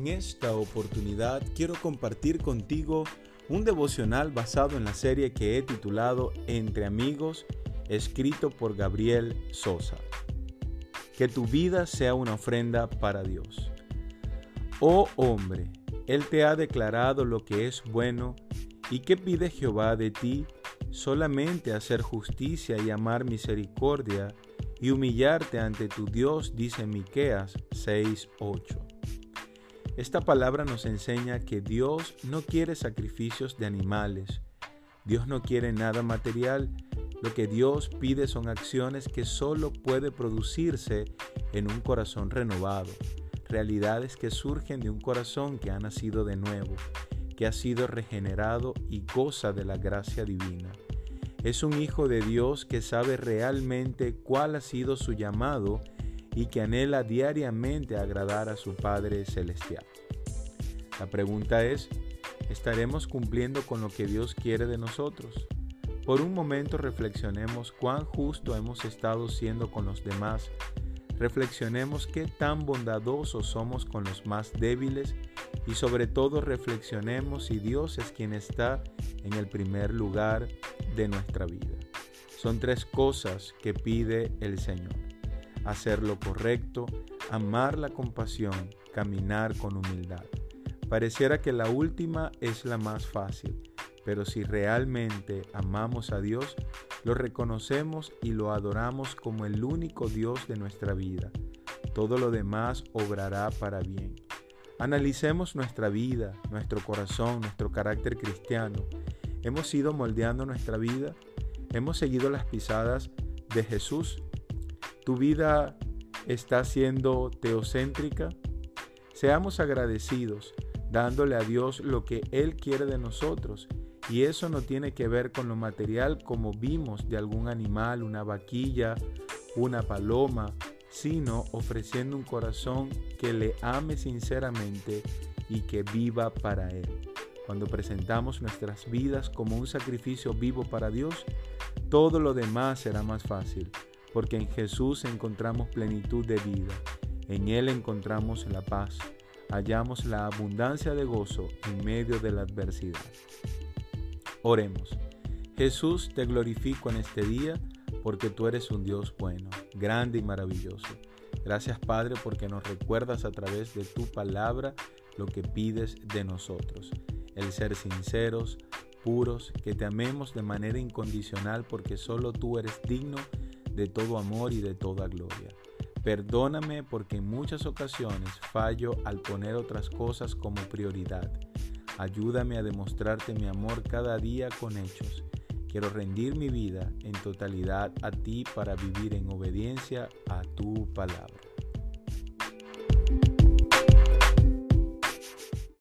En esta oportunidad quiero compartir contigo un devocional basado en la serie que he titulado Entre amigos, escrito por Gabriel Sosa. Que tu vida sea una ofrenda para Dios. Oh hombre, Él te ha declarado lo que es bueno y que pide Jehová de ti solamente hacer justicia y amar misericordia y humillarte ante tu Dios, dice Miqueas 6:8. Esta palabra nos enseña que Dios no quiere sacrificios de animales. Dios no quiere nada material. Lo que Dios pide son acciones que solo puede producirse en un corazón renovado, realidades que surgen de un corazón que ha nacido de nuevo, que ha sido regenerado y goza de la gracia divina. Es un hijo de Dios que sabe realmente cuál ha sido su llamado y que anhela diariamente agradar a su Padre Celestial. La pregunta es, ¿estaremos cumpliendo con lo que Dios quiere de nosotros? Por un momento reflexionemos cuán justo hemos estado siendo con los demás. Reflexionemos qué tan bondadosos somos con los más débiles y sobre todo reflexionemos si Dios es quien está en el primer lugar de nuestra vida. Son tres cosas que pide el Señor. Hacer lo correcto, amar la compasión, caminar con humildad. Pareciera que la última es la más fácil, pero si realmente amamos a Dios, lo reconocemos y lo adoramos como el único Dios de nuestra vida. Todo lo demás obrará para bien. Analicemos nuestra vida, nuestro corazón, nuestro carácter cristiano Hemos ido moldeando nuestra vida, hemos seguido las pisadas de Jesús. Tu vida está siendo teocéntrica. Seamos agradecidos, dándole a Dios lo que Él quiere de nosotros. Y eso no tiene que ver con lo material como vimos de algún animal, una vaquilla, una paloma, sino ofreciendo un corazón que le ame sinceramente y que viva para Él. Cuando presentamos nuestras vidas como un sacrificio vivo para Dios, todo lo demás será más fácil, porque en Jesús encontramos plenitud de vida, en Él encontramos la paz, hallamos la abundancia de gozo en medio de la adversidad. Oremos. Jesús, te glorifico en este día porque tú eres un Dios bueno, grande y maravilloso. Gracias Padre porque nos recuerdas a través de tu palabra lo que pides de nosotros el ser sinceros, puros, que te amemos de manera incondicional porque solo tú eres digno de todo amor y de toda gloria. Perdóname porque en muchas ocasiones fallo al poner otras cosas como prioridad. Ayúdame a demostrarte mi amor cada día con hechos. Quiero rendir mi vida en totalidad a ti para vivir en obediencia a tu palabra.